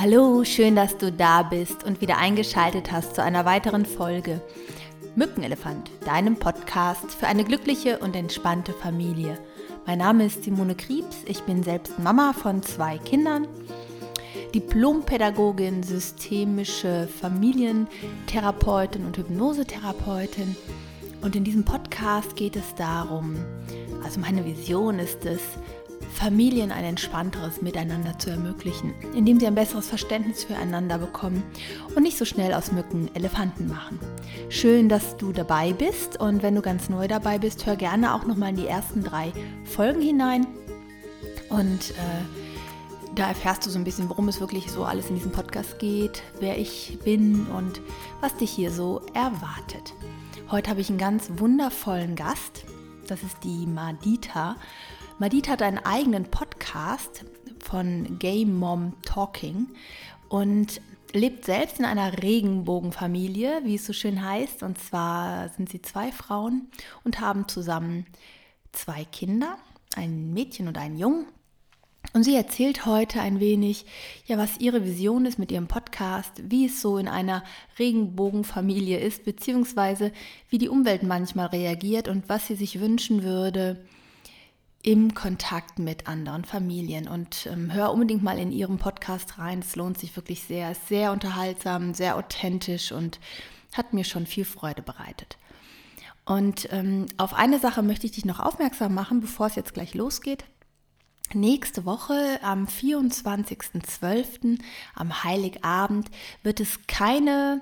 Hallo, schön, dass du da bist und wieder eingeschaltet hast zu einer weiteren Folge Mückenelefant, deinem Podcast für eine glückliche und entspannte Familie. Mein Name ist Simone Kriebs, ich bin selbst Mama von zwei Kindern, Diplompädagogin, systemische Familientherapeutin und Hypnosetherapeutin. Und in diesem Podcast geht es darum, also meine Vision ist es, Familien ein entspannteres Miteinander zu ermöglichen, indem sie ein besseres Verständnis füreinander bekommen und nicht so schnell aus Mücken Elefanten machen. Schön, dass du dabei bist und wenn du ganz neu dabei bist, hör gerne auch noch mal in die ersten drei Folgen hinein und äh, da erfährst du so ein bisschen, worum es wirklich so alles in diesem Podcast geht, wer ich bin und was dich hier so erwartet. Heute habe ich einen ganz wundervollen Gast. Das ist die Madita. Madita hat einen eigenen Podcast von Gay Mom Talking und lebt selbst in einer Regenbogenfamilie, wie es so schön heißt. Und zwar sind sie zwei Frauen und haben zusammen zwei Kinder, ein Mädchen und einen Jungen. Und sie erzählt heute ein wenig, ja, was ihre Vision ist mit ihrem Podcast, wie es so in einer Regenbogenfamilie ist, beziehungsweise wie die Umwelt manchmal reagiert und was sie sich wünschen würde, im Kontakt mit anderen Familien. Und ähm, hör unbedingt mal in ihrem Podcast rein. Es lohnt sich wirklich sehr. Ist sehr unterhaltsam, sehr authentisch und hat mir schon viel Freude bereitet. Und ähm, auf eine Sache möchte ich dich noch aufmerksam machen, bevor es jetzt gleich losgeht. Nächste Woche am 24.12. am Heiligabend wird es keine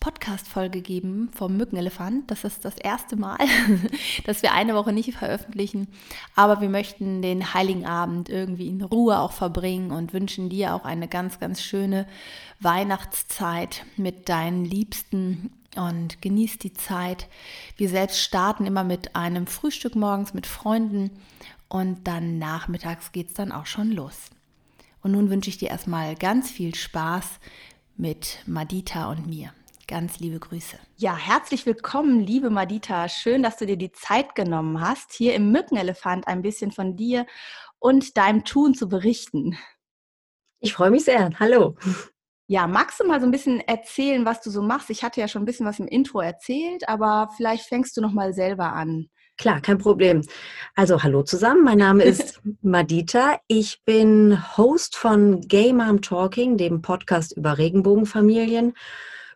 Podcast-Folge geben vom Mückenelefant. Das ist das erste Mal, dass wir eine Woche nicht veröffentlichen. Aber wir möchten den Heiligen Abend irgendwie in Ruhe auch verbringen und wünschen dir auch eine ganz, ganz schöne Weihnachtszeit mit deinen Liebsten und genieß die Zeit. Wir selbst starten immer mit einem Frühstück morgens mit Freunden und dann nachmittags geht es dann auch schon los. Und nun wünsche ich dir erstmal ganz viel Spaß mit Madita und mir. Ganz liebe Grüße. Ja, herzlich willkommen, liebe Madita. Schön, dass du dir die Zeit genommen hast, hier im Mückenelefant ein bisschen von dir und deinem Tun zu berichten. Ich freue mich sehr. Hallo. Ja, magst du mal so ein bisschen erzählen, was du so machst? Ich hatte ja schon ein bisschen was im Intro erzählt, aber vielleicht fängst du noch mal selber an. Klar, kein Problem. Also hallo zusammen, mein Name ist Madita. Ich bin Host von Gay Mom Talking, dem Podcast über Regenbogenfamilien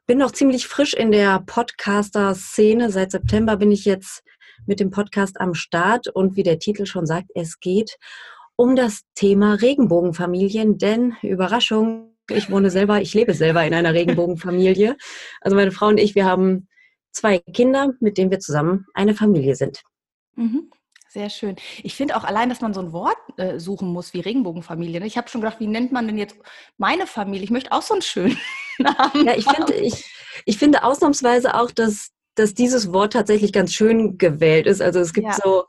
bin noch ziemlich frisch in der Podcaster-Szene. Seit September bin ich jetzt mit dem Podcast am Start und wie der Titel schon sagt, es geht um das Thema Regenbogenfamilien, denn Überraschung, ich wohne selber, ich lebe selber in einer Regenbogenfamilie. Also meine Frau und ich, wir haben zwei Kinder, mit denen wir zusammen eine Familie sind. Mhm. Sehr schön. Ich finde auch allein, dass man so ein Wort äh, suchen muss wie Regenbogenfamilie. Ne? Ich habe schon gedacht, wie nennt man denn jetzt meine Familie? Ich möchte auch so einen schönen Namen. Ja, ich finde, ich, ich finde ausnahmsweise auch, dass, dass dieses Wort tatsächlich ganz schön gewählt ist. Also es gibt ja. so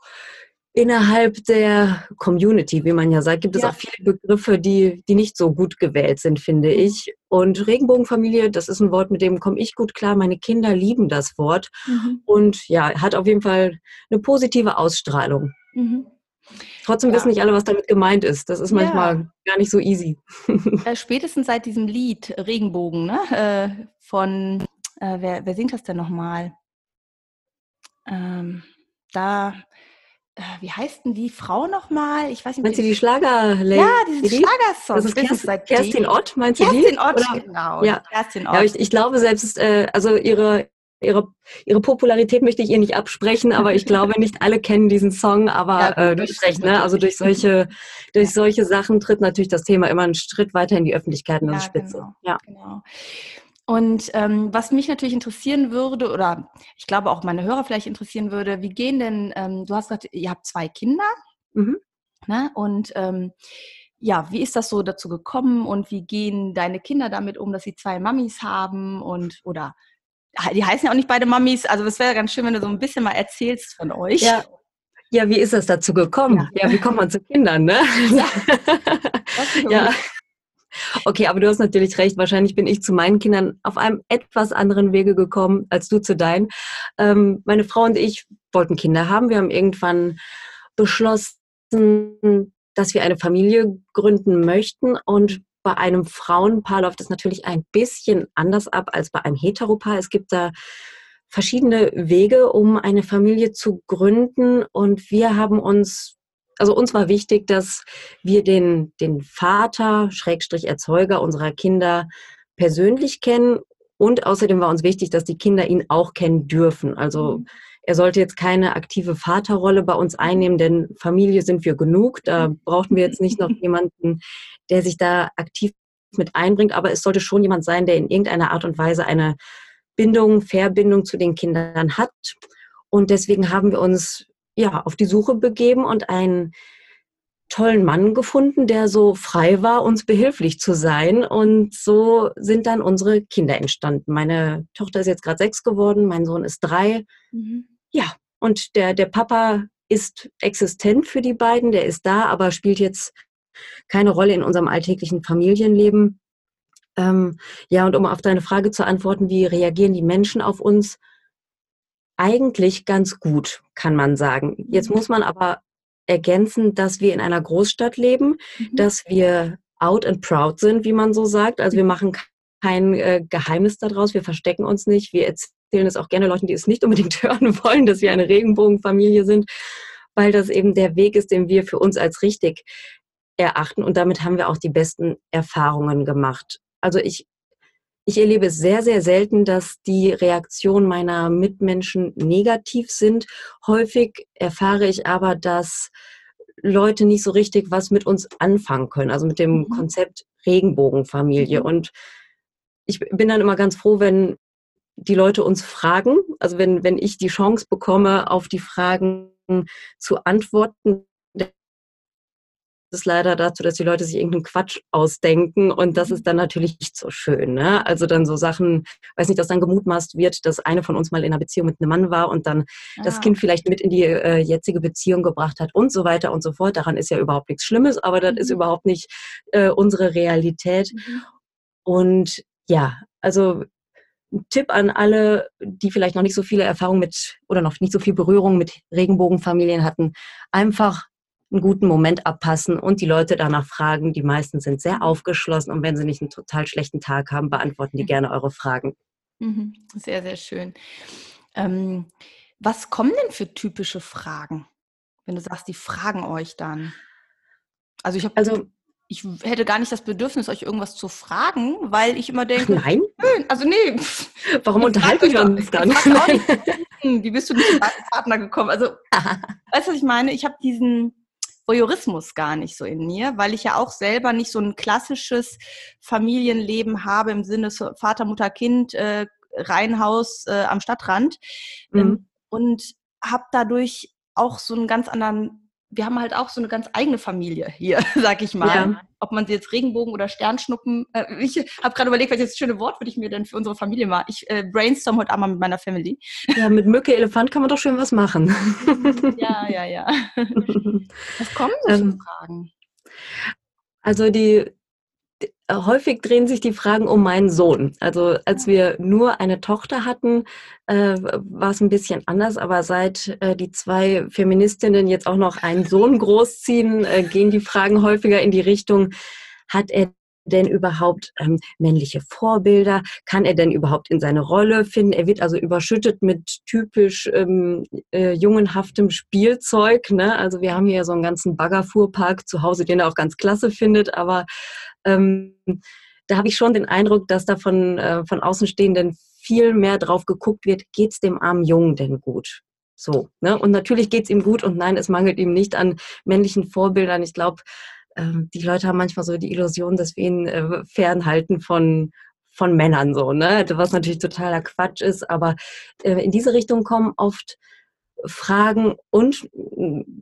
innerhalb der Community, wie man ja sagt, gibt es ja. auch viele Begriffe, die, die nicht so gut gewählt sind, finde mhm. ich. Und Regenbogenfamilie, das ist ein Wort, mit dem komme ich gut klar. Meine Kinder lieben das Wort. Mhm. Und ja, hat auf jeden Fall eine positive Ausstrahlung. Mhm. Trotzdem ja. wissen nicht alle, was damit gemeint ist. Das ist manchmal ja. gar nicht so easy. Äh, spätestens seit diesem Lied Regenbogen, ne? Äh, von, äh, wer, wer singt das denn nochmal? Ähm, da äh, wie heißt denn die Frau nochmal? Ich weiß nicht. Meinst du die Schlager? Ja, diesen Schlagersong. Das ist Kerstin, Kerstin Ott, meinst du die? Kerstin Ott, Oder? genau. Ja. Kerstin Ott. Ja, ich, ich glaube selbst, äh, also ihre, ihre, ihre Popularität möchte ich ihr nicht absprechen, aber ich glaube, nicht alle kennen diesen Song, aber ja, äh, durch recht, ne? Also durch solche, durch solche Sachen tritt natürlich das Thema immer einen Schritt weiter in die Öffentlichkeit und ja, Spitze. Genau, ja, genau. Und ähm, was mich natürlich interessieren würde, oder ich glaube auch meine Hörer vielleicht interessieren würde, wie gehen denn, ähm, du hast gesagt, ihr habt zwei Kinder, mhm. ne? und ähm, ja, wie ist das so dazu gekommen und wie gehen deine Kinder damit um, dass sie zwei Mamis haben und oder die heißen ja auch nicht beide Mamis, also es wäre ganz schön, wenn du so ein bisschen mal erzählst von euch. Ja. Ja, wie ist das dazu gekommen? Ja, ja wie kommt man zu Kindern, ne? Ja. ja. Okay, aber du hast natürlich recht. Wahrscheinlich bin ich zu meinen Kindern auf einem etwas anderen Wege gekommen als du zu deinen. Ähm, meine Frau und ich wollten Kinder haben. Wir haben irgendwann beschlossen, dass wir eine Familie gründen möchten. Und bei einem Frauenpaar läuft es natürlich ein bisschen anders ab als bei einem Heteropaar. Es gibt da verschiedene Wege, um eine Familie zu gründen. Und wir haben uns, also uns war wichtig, dass wir den, den Vater, Schrägstrich Erzeuger unserer Kinder persönlich kennen. Und außerdem war uns wichtig, dass die Kinder ihn auch kennen dürfen. Also mhm. er sollte jetzt keine aktive Vaterrolle bei uns einnehmen, denn Familie sind wir genug. Da brauchten wir jetzt nicht noch jemanden, der sich da aktiv mit einbringt. Aber es sollte schon jemand sein, der in irgendeiner Art und Weise eine Bindung, Verbindung zu den Kindern hat. Und deswegen haben wir uns ja auf die Suche begeben und einen tollen Mann gefunden, der so frei war, uns behilflich zu sein. Und so sind dann unsere Kinder entstanden. Meine Tochter ist jetzt gerade sechs geworden, mein Sohn ist drei. Mhm. Ja, und der, der Papa ist existent für die beiden, der ist da, aber spielt jetzt keine Rolle in unserem alltäglichen Familienleben. Ähm, ja, und um auf deine Frage zu antworten, wie reagieren die Menschen auf uns? Eigentlich ganz gut, kann man sagen. Jetzt muss man aber ergänzen, dass wir in einer Großstadt leben, mhm. dass wir out and proud sind, wie man so sagt. Also wir machen kein äh, Geheimnis daraus, wir verstecken uns nicht, wir erzählen es auch gerne Leuten, die es nicht unbedingt hören wollen, dass wir eine Regenbogenfamilie sind, weil das eben der Weg ist, den wir für uns als richtig erachten. Und damit haben wir auch die besten Erfahrungen gemacht. Also ich, ich erlebe es sehr, sehr selten, dass die Reaktionen meiner Mitmenschen negativ sind. Häufig erfahre ich aber, dass Leute nicht so richtig was mit uns anfangen können, also mit dem mhm. Konzept Regenbogenfamilie. Mhm. Und ich bin dann immer ganz froh, wenn die Leute uns fragen, also wenn, wenn ich die Chance bekomme, auf die Fragen zu antworten, es leider dazu, dass die Leute sich irgendeinen Quatsch ausdenken und das ist mhm. dann natürlich nicht so schön. Ne? Also dann so Sachen, weiß nicht, dass dann gemutmaßt wird, dass eine von uns mal in einer Beziehung mit einem Mann war und dann ah. das Kind vielleicht mit in die äh, jetzige Beziehung gebracht hat und so weiter und so fort. Daran ist ja überhaupt nichts Schlimmes, aber das mhm. ist überhaupt nicht äh, unsere Realität. Mhm. Und ja, also ein Tipp an alle, die vielleicht noch nicht so viele Erfahrungen mit oder noch nicht so viel Berührung mit Regenbogenfamilien hatten, einfach einen guten Moment abpassen und die Leute danach fragen. Die meisten sind sehr aufgeschlossen und wenn sie nicht einen total schlechten Tag haben, beantworten die mhm. gerne eure Fragen. Mhm. Sehr, sehr schön. Ähm, was kommen denn für typische Fragen, wenn du sagst, die fragen euch dann? Also ich habe also ich hätte gar nicht das Bedürfnis, euch irgendwas zu fragen, weil ich immer denke, nein, also nee. Warum unterhalten wir uns dann? Wie bist du nicht zum Partner gekommen? Also, weißt du, was ich meine? Ich habe diesen, Voyeurismus gar nicht so in mir, weil ich ja auch selber nicht so ein klassisches Familienleben habe im Sinne Vater, Mutter, Kind, äh, Reihenhaus äh, am Stadtrand ähm, mhm. und habe dadurch auch so einen ganz anderen wir haben halt auch so eine ganz eigene Familie hier, sag ich mal. Ja. Ob man sie jetzt Regenbogen oder Sternschnuppen. Äh, ich habe gerade überlegt, welches schöne Wort würde ich mir denn für unsere Familie machen. Ich äh, brainstorm heute Abend mit meiner Family. Ja, mit Mücke, Elefant kann man doch schön was machen. ja, ja, ja. Was kommen so ähm, Fragen? Also die, häufig drehen sich die Fragen um meinen Sohn. Also als wir nur eine Tochter hatten, äh, war es ein bisschen anders, aber seit äh, die zwei Feministinnen jetzt auch noch einen Sohn großziehen, äh, gehen die Fragen häufiger in die Richtung, hat er denn überhaupt ähm, männliche Vorbilder? Kann er denn überhaupt in seine Rolle finden? Er wird also überschüttet mit typisch ähm, äh, jungenhaftem Spielzeug. Ne? Also wir haben hier so einen ganzen Baggerfuhrpark zu Hause, den er auch ganz klasse findet, aber ähm, da habe ich schon den Eindruck, dass da von, äh, von Außenstehenden viel mehr drauf geguckt wird, geht es dem armen Jungen denn gut? So, ne? Und natürlich geht es ihm gut und nein, es mangelt ihm nicht an männlichen Vorbildern. Ich glaube, äh, die Leute haben manchmal so die Illusion, dass wir ihn äh, fernhalten von, von Männern so, ne? Was natürlich totaler Quatsch ist, aber äh, in diese Richtung kommen oft Fragen und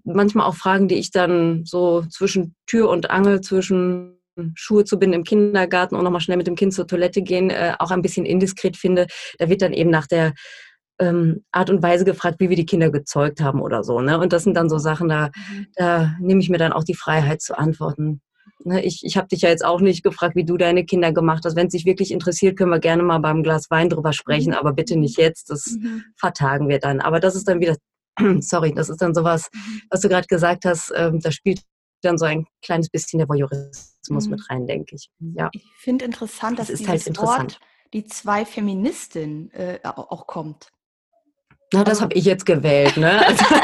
manchmal auch Fragen, die ich dann so zwischen Tür und Angel, zwischen Schuhe zu binden im Kindergarten und nochmal schnell mit dem Kind zur Toilette gehen, äh, auch ein bisschen indiskret finde. Da wird dann eben nach der ähm, Art und Weise gefragt, wie wir die Kinder gezeugt haben oder so. Ne? Und das sind dann so Sachen, da, mhm. da nehme ich mir dann auch die Freiheit zu antworten. Ne? Ich, ich habe dich ja jetzt auch nicht gefragt, wie du deine Kinder gemacht hast. Wenn es dich wirklich interessiert, können wir gerne mal beim Glas Wein drüber sprechen, mhm. aber bitte nicht jetzt. Das mhm. vertagen wir dann. Aber das ist dann wieder, sorry, das ist dann sowas, mhm. was du gerade gesagt hast, ähm, da spielt dann so ein kleines bisschen der Voyeurismus muss mhm. mit rein, denke ich. Ja. Ich finde interessant, dass das ist halt interessant. Wort die zwei Feministin äh, auch kommt. Na, das habe ich jetzt gewählt, ne? Also,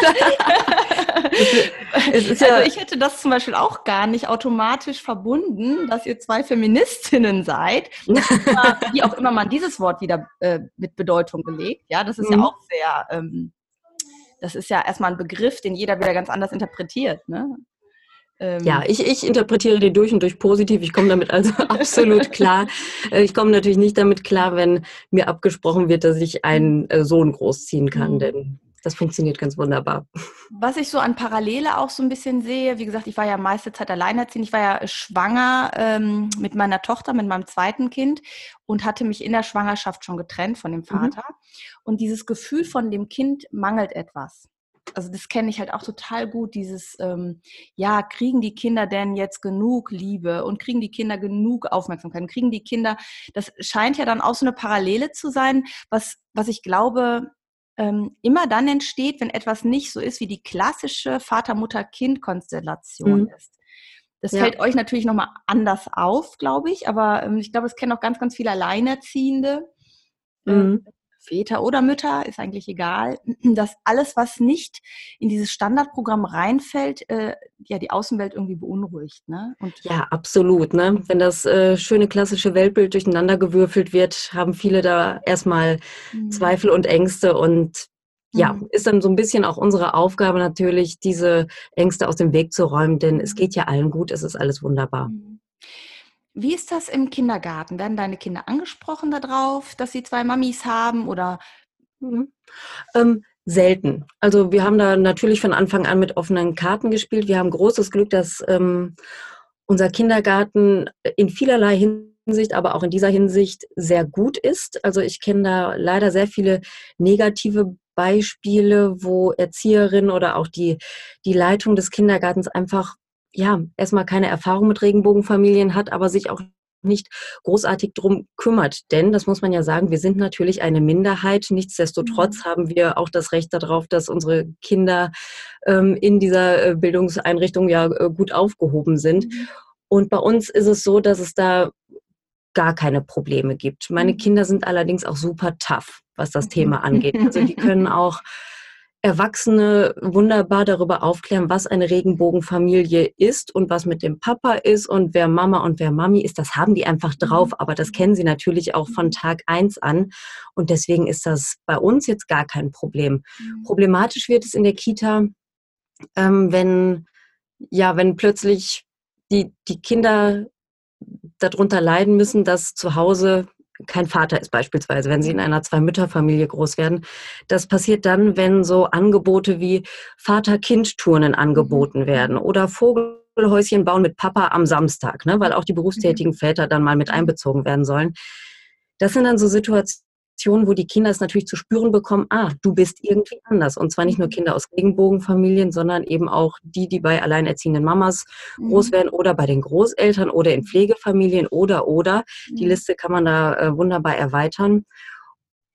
ja also ich hätte das zum Beispiel auch gar nicht automatisch verbunden, dass ihr zwei Feministinnen seid. wie auch immer man dieses Wort wieder äh, mit Bedeutung belegt. Ja, das ist mhm. ja auch sehr, ähm, das ist ja erstmal ein Begriff, den jeder wieder ganz anders interpretiert. Ne? Ähm, ja, ich, ich interpretiere die durch und durch positiv. Ich komme damit also absolut klar. Äh, ich komme natürlich nicht damit klar, wenn mir abgesprochen wird, dass ich einen äh, Sohn großziehen kann, mhm. denn das funktioniert ganz wunderbar. Was ich so an Parallele auch so ein bisschen sehe, wie gesagt, ich war ja meiste Zeit alleinerziehend. Ich war ja schwanger ähm, mit meiner Tochter, mit meinem zweiten Kind und hatte mich in der Schwangerschaft schon getrennt von dem mhm. Vater. Mhm. Und dieses Gefühl von dem Kind mangelt etwas also das kenne ich halt auch total gut, dieses, ähm, ja, kriegen die Kinder denn jetzt genug Liebe und kriegen die Kinder genug Aufmerksamkeit, kriegen die Kinder, das scheint ja dann auch so eine Parallele zu sein, was, was ich glaube, ähm, immer dann entsteht, wenn etwas nicht so ist, wie die klassische Vater-Mutter-Kind-Konstellation mhm. ist. Das ja. fällt euch natürlich nochmal anders auf, glaube ich, aber ähm, ich glaube, es kennen auch ganz, ganz viele Alleinerziehende. Ähm, mhm. Väter oder Mütter, ist eigentlich egal, dass alles, was nicht in dieses Standardprogramm reinfällt, äh, ja die Außenwelt irgendwie beunruhigt. Ne? Und ja, absolut. Ne? Wenn das äh, schöne klassische Weltbild durcheinander gewürfelt wird, haben viele da erstmal mhm. Zweifel und Ängste und ja, mhm. ist dann so ein bisschen auch unsere Aufgabe natürlich, diese Ängste aus dem Weg zu räumen, denn es mhm. geht ja allen gut, es ist alles wunderbar. Mhm. Wie ist das im Kindergarten? Werden deine Kinder angesprochen darauf, dass sie zwei Mamis haben oder? Mhm. Ähm, selten. Also wir haben da natürlich von Anfang an mit offenen Karten gespielt. Wir haben großes Glück, dass ähm, unser Kindergarten in vielerlei Hinsicht, aber auch in dieser Hinsicht sehr gut ist. Also ich kenne da leider sehr viele negative Beispiele, wo Erzieherinnen oder auch die, die Leitung des Kindergartens einfach ja, erstmal keine Erfahrung mit Regenbogenfamilien hat, aber sich auch nicht großartig drum kümmert. Denn, das muss man ja sagen, wir sind natürlich eine Minderheit. Nichtsdestotrotz mhm. haben wir auch das Recht darauf, dass unsere Kinder ähm, in dieser äh, Bildungseinrichtung ja äh, gut aufgehoben sind. Mhm. Und bei uns ist es so, dass es da gar keine Probleme gibt. Meine mhm. Kinder sind allerdings auch super tough, was das Thema angeht. Also die können auch Erwachsene wunderbar darüber aufklären, was eine Regenbogenfamilie ist und was mit dem Papa ist und wer Mama und wer Mami ist. Das haben die einfach mhm. drauf, aber das kennen sie natürlich auch von Tag eins an. Und deswegen ist das bei uns jetzt gar kein Problem. Mhm. Problematisch wird es in der Kita, ähm, wenn, ja, wenn plötzlich die, die Kinder darunter leiden müssen, dass zu Hause kein Vater ist beispielsweise, wenn sie in einer Zwei-Mütter-Familie groß werden. Das passiert dann, wenn so Angebote wie Vater-Kind-Turnen angeboten mhm. werden oder Vogelhäuschen bauen mit Papa am Samstag, ne, weil auch die berufstätigen mhm. Väter dann mal mit einbezogen werden sollen. Das sind dann so Situationen, Situationen, wo die Kinder es natürlich zu spüren bekommen, ah, du bist irgendwie anders. Und zwar nicht nur mhm. Kinder aus Regenbogenfamilien, sondern eben auch die, die bei alleinerziehenden Mamas mhm. groß werden oder bei den Großeltern oder in Pflegefamilien oder oder. Die mhm. Liste kann man da äh, wunderbar erweitern.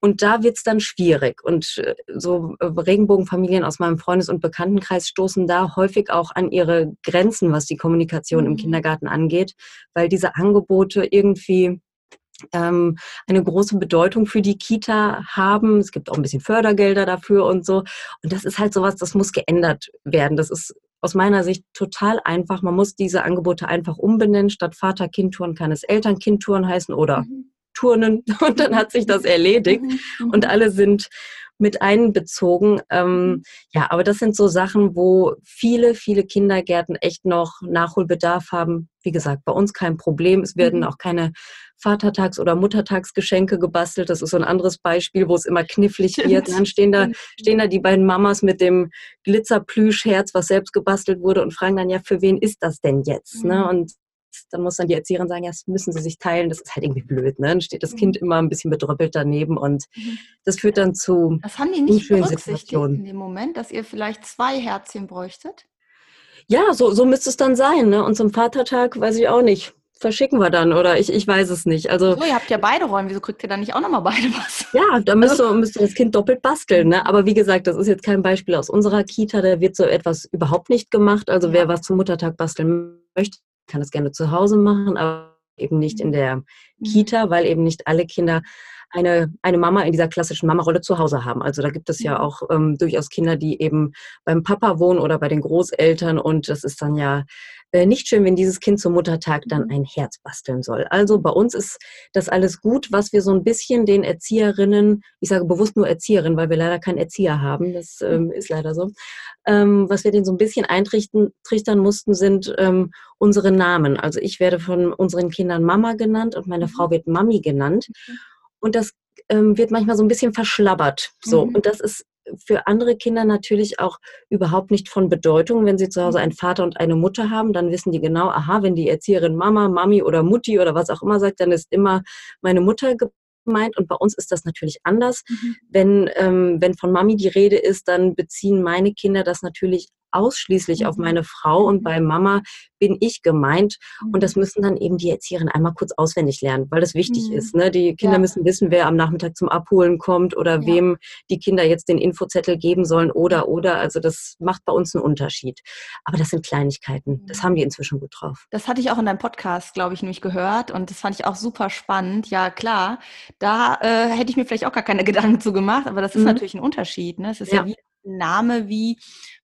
Und da wird es dann schwierig. Und äh, so äh, Regenbogenfamilien aus meinem Freundes- und Bekanntenkreis stoßen da häufig auch an ihre Grenzen, was die Kommunikation mhm. im Kindergarten angeht, weil diese Angebote irgendwie ähm, eine große Bedeutung für die Kita haben. Es gibt auch ein bisschen Fördergelder dafür und so. Und das ist halt sowas, das muss geändert werden. Das ist aus meiner Sicht total einfach. Man muss diese Angebote einfach umbenennen. Statt Vater-Kind-Touren kann es Eltern-Kind-Touren heißen oder mhm. Turnen. Und dann hat sich das erledigt. Mhm. mhm. Und alle sind mit einbezogen. Ähm, mhm. ja, aber das sind so Sachen, wo viele, viele Kindergärten echt noch Nachholbedarf haben. Wie gesagt, bei uns kein Problem. Es werden mhm. auch keine Vatertags- oder Muttertagsgeschenke gebastelt. Das ist so ein anderes Beispiel, wo es immer knifflig wird. Dann stehen da, stehen da die beiden Mamas mit dem Glitzerplüschherz, was selbst gebastelt wurde und fragen dann, ja, für wen ist das denn jetzt? Ne? Mhm. Ne? Und dann muss dann die Erzieherin sagen, ja, das müssen sie sich teilen, das ist halt irgendwie blöd, ne? Dann steht das Kind mhm. immer ein bisschen bedröppelt daneben und mhm. das führt dann zu Das haben die nicht berücksichtigt in dem Moment, dass ihr vielleicht zwei Herzchen bräuchtet? Ja, so, so müsste es dann sein, ne? Und zum Vatertag weiß ich auch nicht. Verschicken wir dann oder ich, ich weiß es nicht. Also, so, ihr habt ja beide Räume, wieso kriegt ihr dann nicht auch nochmal beide was? Ja, da müsste, müsste das Kind doppelt basteln. Ne? Aber wie gesagt, das ist jetzt kein Beispiel aus unserer Kita, da wird so etwas überhaupt nicht gemacht. Also ja. wer was zum Muttertag basteln möchte, kann das gerne zu Hause machen, aber eben nicht in der mhm. Kita, weil eben nicht alle Kinder eine, eine Mama in dieser klassischen Mama-Rolle zu Hause haben. Also da gibt es ja mhm. auch ähm, durchaus Kinder, die eben beim Papa wohnen oder bei den Großeltern und das ist dann ja äh, nicht schön, wenn dieses Kind zum Muttertag dann mhm. ein Herz basteln soll. Also bei uns ist das alles gut, was wir so ein bisschen den Erzieherinnen, ich sage bewusst nur Erzieherin, weil wir leider keinen Erzieher haben, das ähm, ist leider so, ähm, was wir denen so ein bisschen eintrichtern mussten, sind ähm, unsere Namen. Also ich werde von unseren Kindern Mama genannt und meine Frau wird Mami genannt. Und das ähm, wird manchmal so ein bisschen verschlabbert. So. Mhm. Und das ist für andere Kinder natürlich auch überhaupt nicht von Bedeutung. Wenn sie zu Hause einen Vater und eine Mutter haben, dann wissen die genau, aha, wenn die Erzieherin Mama, Mami oder Mutti oder was auch immer sagt, dann ist immer meine Mutter gemeint. Und bei uns ist das natürlich anders. Mhm. Wenn, ähm, wenn von Mami die Rede ist, dann beziehen meine Kinder das natürlich ausschließlich mhm. auf meine Frau und bei Mama bin ich gemeint. Und das mhm. müssen dann eben die Erzieherinnen einmal kurz auswendig lernen, weil das wichtig mhm. ist. Ne? Die Kinder ja. müssen wissen, wer am Nachmittag zum Abholen kommt oder ja. wem die Kinder jetzt den Infozettel geben sollen oder, oder. Also das macht bei uns einen Unterschied. Aber das sind Kleinigkeiten. Das haben die inzwischen gut drauf. Das hatte ich auch in deinem Podcast, glaube ich, nämlich gehört und das fand ich auch super spannend. Ja, klar, da äh, hätte ich mir vielleicht auch gar keine Gedanken zu gemacht, aber das ist mhm. natürlich ein Unterschied. Ne? Es ist ja, ja wie ein Name wie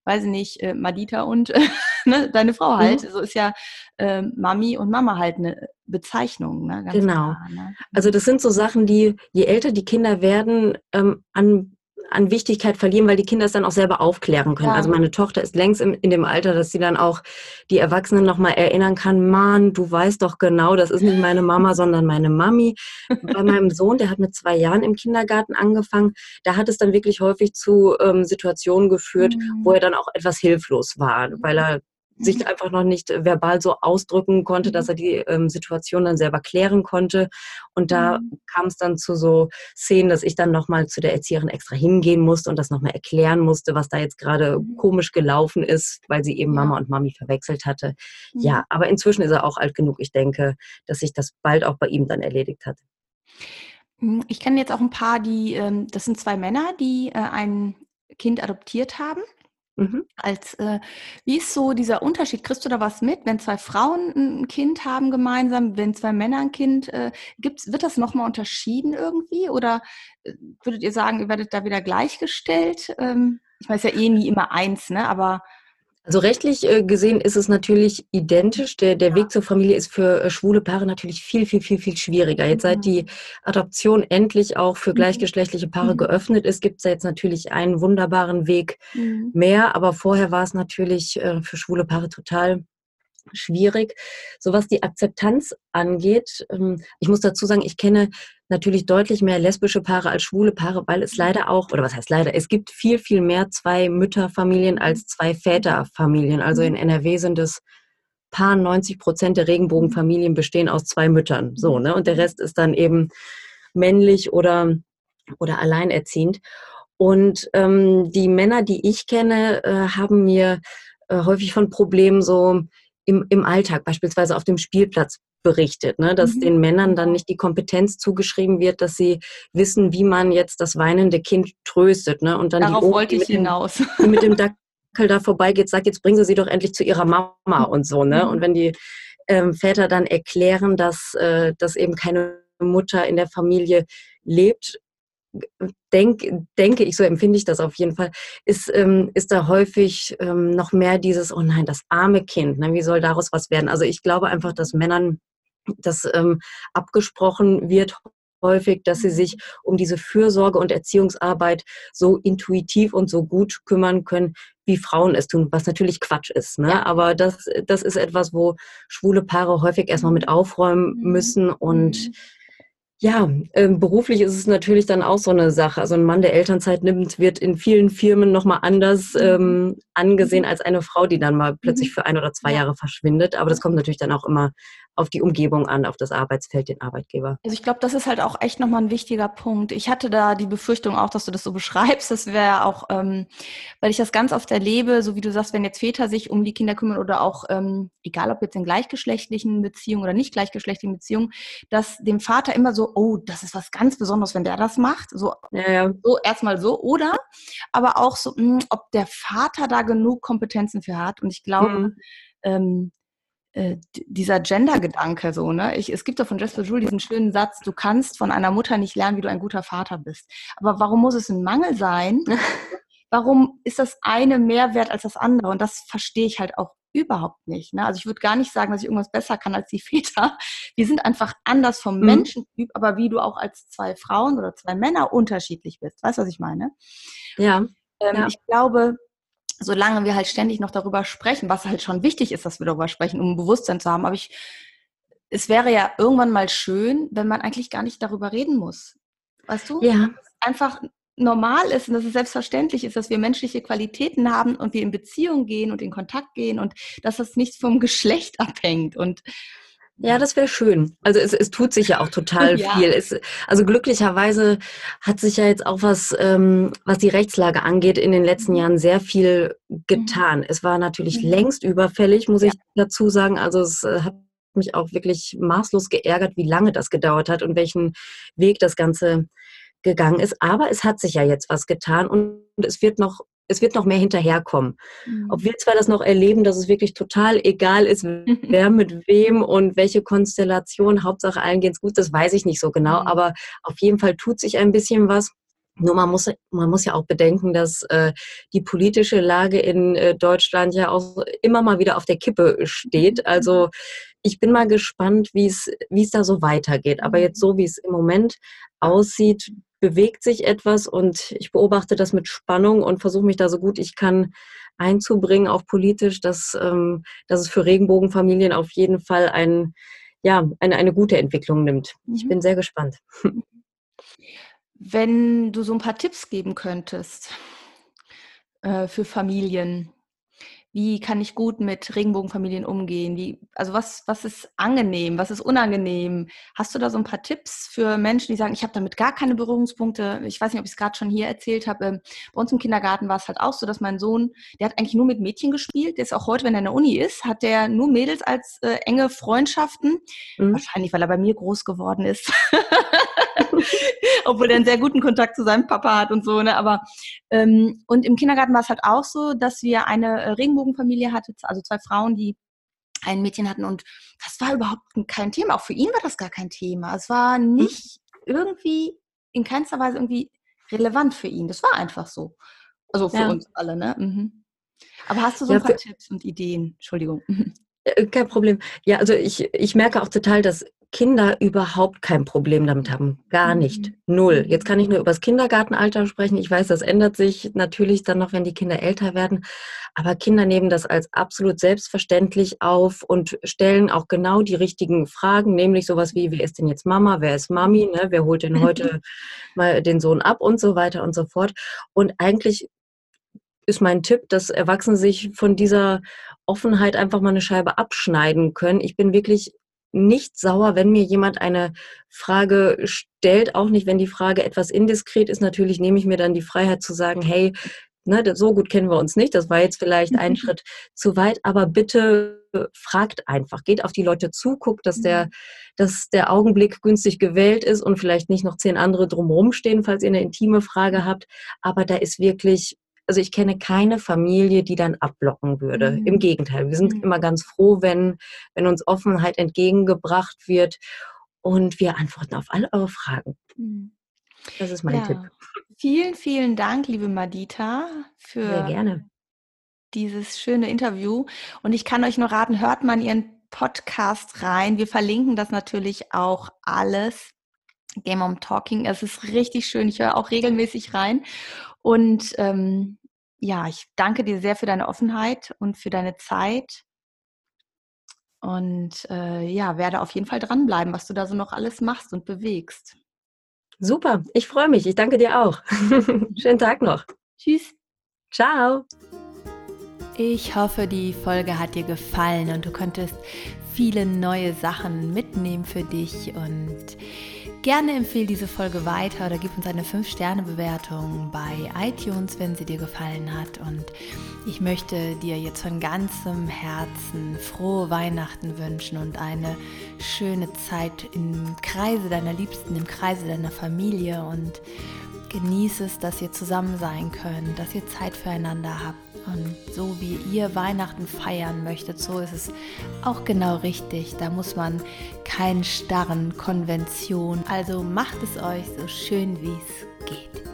weiß ich nicht, äh, Madita und äh, ne, deine Frau halt. Mhm. So ist ja äh, Mami und Mama halt eine Bezeichnung. Ne? Ganz genau. Klar, ne? Also das sind so Sachen, die, je älter die Kinder werden, ähm, an an Wichtigkeit verlieren, weil die Kinder es dann auch selber aufklären können. Ja. Also meine Tochter ist längst in dem Alter, dass sie dann auch die Erwachsenen nochmal erinnern kann, Mann, du weißt doch genau, das ist nicht meine Mama, sondern meine Mami. Bei meinem Sohn, der hat mit zwei Jahren im Kindergarten angefangen, da hat es dann wirklich häufig zu ähm, Situationen geführt, mhm. wo er dann auch etwas hilflos war, weil er sich mhm. einfach noch nicht äh, verbal so ausdrücken konnte, dass mhm. er die ähm, Situation dann selber klären konnte. Und da mhm. kam es dann zu so Szenen, dass ich dann nochmal zu der Erzieherin extra hingehen musste und das nochmal erklären musste, was da jetzt gerade mhm. komisch gelaufen ist, weil sie eben Mama und Mami verwechselt hatte. Mhm. Ja, aber inzwischen ist er auch alt genug. Ich denke, dass sich das bald auch bei ihm dann erledigt hat. Ich kenne jetzt auch ein paar, die, ähm, das sind zwei Männer, die äh, ein Kind adoptiert haben. Mhm. Als äh, wie ist so dieser Unterschied? Kriegst du da was mit, wenn zwei Frauen ein Kind haben gemeinsam, wenn zwei Männer ein Kind, äh, gibt's, wird das nochmal unterschieden irgendwie? Oder äh, würdet ihr sagen, ihr werdet da wieder gleichgestellt? Ähm, ich weiß ja eh nie immer eins, ne? Aber also rechtlich äh, gesehen ist es natürlich identisch. Der, der ja. Weg zur Familie ist für äh, schwule Paare natürlich viel, viel, viel, viel schwieriger. Jetzt seit mhm. die Adoption endlich auch für mhm. gleichgeschlechtliche Paare mhm. geöffnet ist, gibt es jetzt natürlich einen wunderbaren Weg mhm. mehr. Aber vorher war es natürlich äh, für schwule Paare total schwierig. So was die Akzeptanz angeht, ähm, ich muss dazu sagen, ich kenne natürlich deutlich mehr lesbische Paare als schwule Paare, weil es leider auch, oder was heißt leider, es gibt viel, viel mehr zwei Mütterfamilien als zwei Väterfamilien. Also in NRW sind es paar 90 Prozent der Regenbogenfamilien bestehen aus zwei Müttern. So, ne? Und der Rest ist dann eben männlich oder, oder alleinerziehend. Und ähm, die Männer, die ich kenne, äh, haben mir äh, häufig von Problemen so im, im Alltag, beispielsweise auf dem Spielplatz berichtet, ne? dass mhm. den Männern dann nicht die Kompetenz zugeschrieben wird, dass sie wissen, wie man jetzt das weinende Kind tröstet. Ne? Und dann Darauf die wollte ich dem, hinaus. Die mit dem Dackel da vorbeigeht, sagt, jetzt bringen Sie sie doch endlich zu ihrer Mama und so. Ne? Und mhm. wenn die ähm, Väter dann erklären, dass, äh, dass eben keine Mutter in der Familie lebt, denk, denke ich, so empfinde ich das auf jeden Fall, ist, ähm, ist da häufig ähm, noch mehr dieses, oh nein, das arme Kind, ne, wie soll daraus was werden? Also ich glaube einfach, dass Männern das ähm, abgesprochen wird häufig, dass sie sich um diese Fürsorge und Erziehungsarbeit so intuitiv und so gut kümmern können, wie Frauen es tun, was natürlich Quatsch ist. Ne? Ja. Aber das, das ist etwas, wo schwule Paare häufig erstmal mit aufräumen mhm. müssen und mhm ja, ähm, beruflich ist es natürlich dann auch so eine Sache. Also ein Mann, der Elternzeit nimmt, wird in vielen Firmen nochmal anders mhm. ähm, angesehen mhm. als eine Frau, die dann mal plötzlich mhm. für ein oder zwei Jahre verschwindet. Aber das kommt natürlich dann auch immer auf die Umgebung an, auf das Arbeitsfeld, den Arbeitgeber. Also ich glaube, das ist halt auch echt nochmal ein wichtiger Punkt. Ich hatte da die Befürchtung auch, dass du das so beschreibst. Das wäre auch, ähm, weil ich das ganz oft erlebe, so wie du sagst, wenn jetzt Väter sich um die Kinder kümmern oder auch, ähm, egal ob jetzt in gleichgeschlechtlichen Beziehungen oder nicht gleichgeschlechtlichen Beziehungen, dass dem Vater immer so, oh, das ist was ganz Besonderes, wenn der das macht. So, ja, ja. so erstmal so. Oder aber auch so, mh, hm, ob der Vater da genug Kompetenzen für hat. Und ich glaube, mhm. ähm, äh, dieser Gender-Gedanke so, ne? Ich, es gibt doch von Jasper Joule diesen schönen Satz, du kannst von einer Mutter nicht lernen, wie du ein guter Vater bist. Aber warum muss es ein Mangel sein? warum ist das eine mehr wert als das andere? Und das verstehe ich halt auch überhaupt nicht. Ne? Also ich würde gar nicht sagen, dass ich irgendwas besser kann als die Väter. Wir sind einfach anders vom mhm. Menschentyp, aber wie du auch als zwei Frauen oder zwei Männer unterschiedlich bist. Weißt du, was ich meine? Ja. Ähm, ja. Ich glaube, solange wir halt ständig noch darüber sprechen, was halt schon wichtig ist, dass wir darüber sprechen, um ein Bewusstsein zu haben, aber ich, es wäre ja irgendwann mal schön, wenn man eigentlich gar nicht darüber reden muss. Weißt du? Ja. Einfach normal ist und dass es selbstverständlich ist, dass wir menschliche Qualitäten haben und wir in Beziehung gehen und in Kontakt gehen und dass das nicht vom Geschlecht abhängt und ja, das wäre schön. Also es, es tut sich ja auch total ja. viel. Es, also glücklicherweise hat sich ja jetzt auch was, ähm, was die Rechtslage angeht, in den letzten mhm. Jahren sehr viel getan. Mhm. Es war natürlich mhm. längst überfällig, muss ja. ich dazu sagen. Also es äh, hat mich auch wirklich maßlos geärgert, wie lange das gedauert hat und welchen Weg das Ganze gegangen ist. Aber es hat sich ja jetzt was getan und es wird noch es wird noch mehr hinterherkommen. Mhm. Ob wir zwar das noch erleben, dass es wirklich total egal ist, wer mit wem und welche Konstellation, Hauptsache allen geht's gut, das weiß ich nicht so genau, mhm. aber auf jeden Fall tut sich ein bisschen was. Nur man muss, man muss ja auch bedenken, dass äh, die politische Lage in äh, Deutschland ja auch immer mal wieder auf der Kippe steht. Mhm. Also ich bin mal gespannt, wie es wie es da so weitergeht. Aber jetzt so, wie es im Moment aussieht, bewegt sich etwas und ich beobachte das mit Spannung und versuche mich da so gut ich kann einzubringen, auch politisch, dass, ähm, dass es für Regenbogenfamilien auf jeden Fall ein, ja, eine, eine gute Entwicklung nimmt. Ich mhm. bin sehr gespannt. Wenn du so ein paar Tipps geben könntest äh, für Familien, wie kann ich gut mit Regenbogenfamilien umgehen? Wie, also was, was ist angenehm, was ist unangenehm? Hast du da so ein paar Tipps für Menschen, die sagen, ich habe damit gar keine Berührungspunkte? Ich weiß nicht, ob ich es gerade schon hier erzählt habe. Ähm, bei uns im Kindergarten war es halt auch so, dass mein Sohn, der hat eigentlich nur mit Mädchen gespielt. Der ist auch heute, wenn er in der Uni ist, hat der nur Mädels als äh, enge Freundschaften. Mhm. Wahrscheinlich, weil er bei mir groß geworden ist. Obwohl er einen sehr guten Kontakt zu seinem Papa hat und so, ne? Aber ähm, und im Kindergarten war es halt auch so, dass wir eine äh, Regenbogenfamilie hatten, also zwei Frauen, die ein Mädchen hatten und das war überhaupt kein Thema. Auch für ihn war das gar kein Thema. Es war mhm. nicht irgendwie in keinster Weise irgendwie relevant für ihn. Das war einfach so. Also für ja. uns alle, ne? Mhm. Aber hast du so ja, ein paar Tipps und Ideen? Entschuldigung. Äh, kein Problem. Ja, also ich, ich merke auch total, dass Kinder überhaupt kein Problem damit haben. Gar nicht. Mhm. Null. Jetzt kann ich nur über das Kindergartenalter sprechen. Ich weiß, das ändert sich natürlich dann noch, wenn die Kinder älter werden. Aber Kinder nehmen das als absolut selbstverständlich auf und stellen auch genau die richtigen Fragen, nämlich sowas wie, wer ist denn jetzt Mama, wer ist Mami, ne? wer holt denn heute mal den Sohn ab und so weiter und so fort. Und eigentlich ist mein Tipp, dass Erwachsene sich von dieser Offenheit einfach mal eine Scheibe abschneiden können. Ich bin wirklich nicht sauer, wenn mir jemand eine Frage stellt, auch nicht, wenn die Frage etwas indiskret ist. Natürlich nehme ich mir dann die Freiheit zu sagen, hey, ne, so gut kennen wir uns nicht, das war jetzt vielleicht ein Schritt zu weit, aber bitte fragt einfach, geht auf die Leute zu, guckt, dass der, mhm. dass der Augenblick günstig gewählt ist und vielleicht nicht noch zehn andere drumherum stehen, falls ihr eine intime Frage habt. Aber da ist wirklich also ich kenne keine Familie, die dann abblocken würde. Mhm. Im Gegenteil, wir sind mhm. immer ganz froh, wenn, wenn uns Offenheit entgegengebracht wird und wir antworten auf alle eure Fragen. Mhm. Das ist mein ja. Tipp. Vielen, vielen Dank, liebe Madita, für Sehr gerne. dieses schöne Interview. Und ich kann euch nur raten, hört mal in Ihren Podcast rein. Wir verlinken das natürlich auch alles. Game on Talking. Es ist richtig schön. Ich höre auch regelmäßig rein. Und ähm, ja, ich danke dir sehr für deine Offenheit und für deine Zeit. Und äh, ja, werde auf jeden Fall dranbleiben, was du da so noch alles machst und bewegst. Super, ich freue mich. Ich danke dir auch. Schönen Tag noch. Tschüss. Ciao. Ich hoffe, die Folge hat dir gefallen und du konntest viele neue Sachen mitnehmen für dich und Gerne empfehle diese Folge weiter oder gib uns eine 5-Sterne-Bewertung bei iTunes, wenn sie dir gefallen hat. Und ich möchte dir jetzt von ganzem Herzen frohe Weihnachten wünschen und eine schöne Zeit im Kreise deiner Liebsten, im Kreise deiner Familie und genieße es, dass ihr zusammen sein könnt, dass ihr Zeit füreinander habt Und so wie ihr Weihnachten feiern möchtet, so ist es auch genau richtig. Da muss man keinen starren Konvention. Also macht es euch so schön, wie es geht.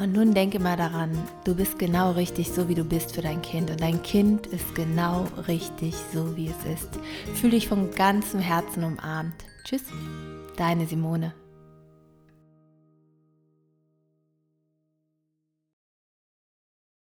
Und nun denke mal daran, du bist genau richtig, so wie du bist für dein Kind. Und dein Kind ist genau richtig, so wie es ist. Fühl dich von ganzem Herzen umarmt. Tschüss, deine Simone.